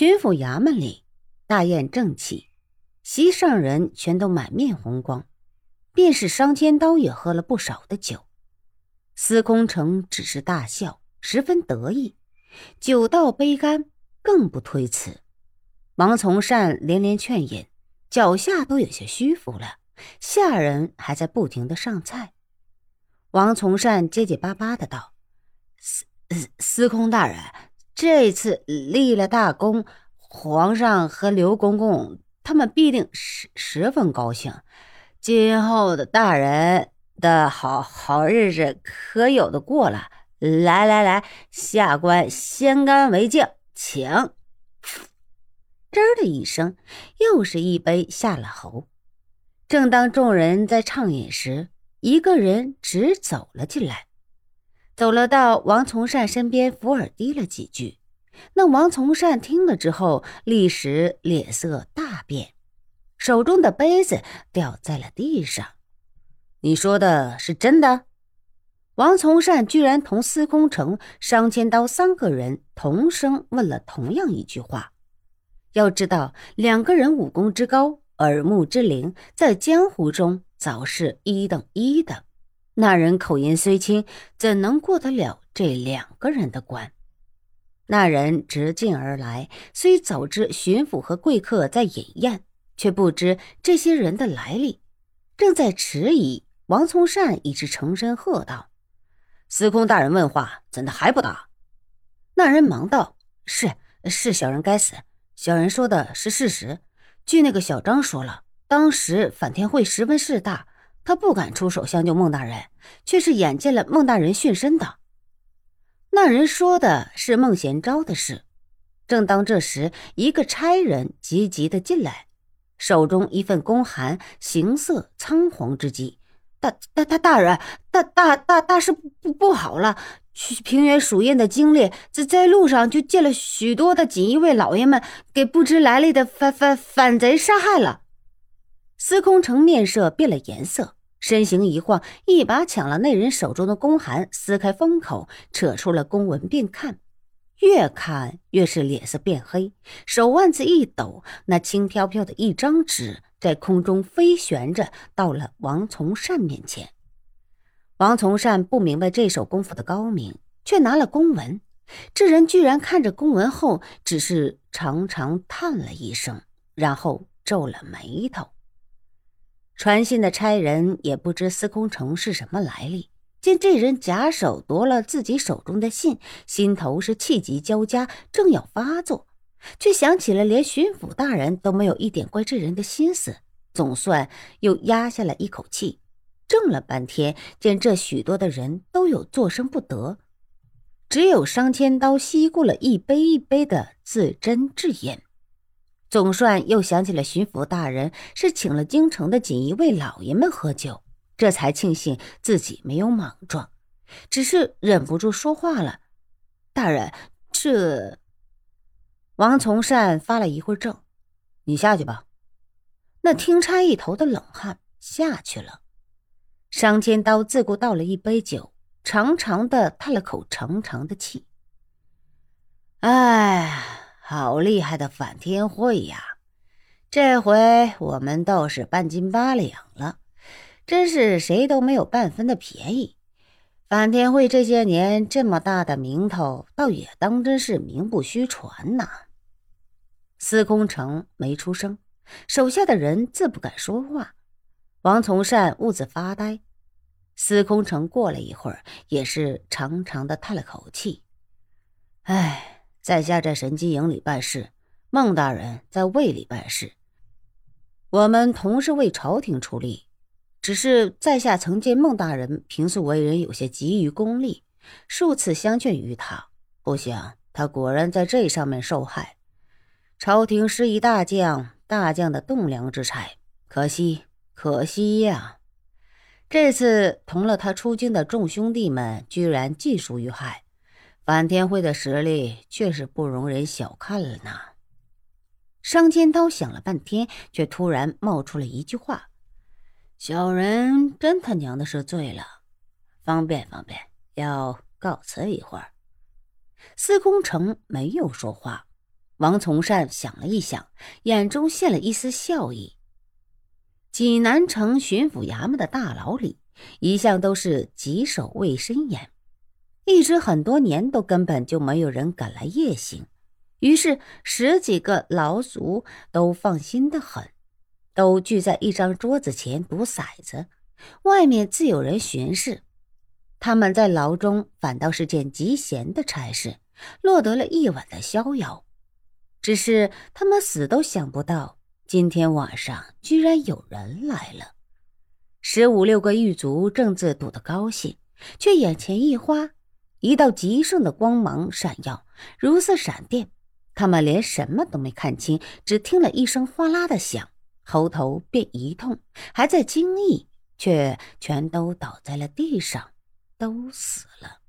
巡抚衙门里，大宴正起，席上人全都满面红光，便是商千刀也喝了不少的酒。司空城只是大笑，十分得意，酒到杯干，更不推辞。王从善连连劝饮，脚下都有些虚浮了。下人还在不停的上菜。王从善结结巴巴的道：“司司空大人。”这次立了大功，皇上和刘公公他们必定十十分高兴。今后的大人的好好日子可有的过了。来来来，下官先干为敬，请。吱的一声，又是一杯下了喉。正当众人在畅饮时，一个人直走了进来。走了到王从善身边，伏耳低了几句。那王从善听了之后，立时脸色大变，手中的杯子掉在了地上。你说的是真的？王从善居然同司空城、商千刀三个人同声问了同样一句话。要知道，两个人武功之高，耳目之灵，在江湖中早是一等一的。那人口音虽轻，怎能过得了这两个人的关？那人直进而来，虽早知巡抚和贵客在饮宴，却不知这些人的来历，正在迟疑。王从善已是成身喝道：“司空大人问话，怎的还不答？”那人忙道：“是是，小人该死。小人说的是事实。据那个小张说了，当时反天会十分势大。”他不敢出手相救孟大人，却是眼见了孟大人殉身的。那人说的是孟贤昭的事。正当这时，一个差人急急的进来，手中一份公函，形色仓皇之极。大大大大人，大大大大事不不好了！去平原蜀印的经历，在在路上就见了许多的锦衣卫老爷们，给不知来历的反反反贼杀害了。司空城面色变了颜色，身形一晃，一把抢了那人手中的公函，撕开封口，扯出了公文便看。越看越是脸色变黑，手腕子一抖，那轻飘飘的一张纸在空中飞旋着，到了王从善面前。王从善不明白这手功夫的高明，却拿了公文。这人居然看着公文后，只是长长叹了一声，然后皱了眉头。传信的差人也不知司空城是什么来历，见这人假手夺了自己手中的信，心头是气急交加，正要发作，却想起了连巡抚大人都没有一点怪这人的心思，总算又压下了一口气。怔了半天，见这许多的人都有作声不得，只有商千刀吸过了一杯一杯的自斟自饮。总算又想起了巡抚大人是请了京城的锦衣卫老爷们喝酒，这才庆幸自己没有莽撞，只是忍不住说话了：“大人，这……”王从善发了一会儿怔：“你下去吧。”那听差一头的冷汗下去了。商千刀自顾倒了一杯酒，长长的叹了口长长的气：“哎。”好厉害的反天会呀！这回我们倒是半斤八两了，真是谁都没有半分的便宜。反天会这些年这么大的名头，倒也当真是名不虚传呐。司空城没出声，手下的人自不敢说话。王从善兀自发呆。司空城过了一会儿，也是长长的叹了口气：“唉。”在下在神机营里办事，孟大人在卫里办事，我们同是为朝廷出力。只是在下曾见孟大人平素为人有些急于功利，数次相劝于他，不想他果然在这上面受害。朝廷失一大将，大将的栋梁之才，可惜，可惜呀！这次同了他出京的众兄弟们，居然尽数遇害。反天会的实力确实不容人小看了呢。商千刀想了半天，却突然冒出了一句话：“小人真他娘的是醉了，方便方便，要告辞一会儿。”司空城没有说话，王从善想了一想，眼中现了一丝笑意。济南城巡抚衙门的大牢里，一向都是棘手卫森严，一直很多年都根本就没有人敢来夜行。于是十几个牢卒都放心的很，都聚在一张桌子前赌骰子。外面自有人巡视，他们在牢中反倒是件极闲的差事，落得了一晚的逍遥。只是他们死都想不到，今天晚上居然有人来了。十五六个狱卒正自赌得高兴，却眼前一花，一道极盛的光芒闪耀，如似闪电。他们连什么都没看清，只听了一声哗啦的响，喉头便一痛，还在惊异，却全都倒在了地上，都死了。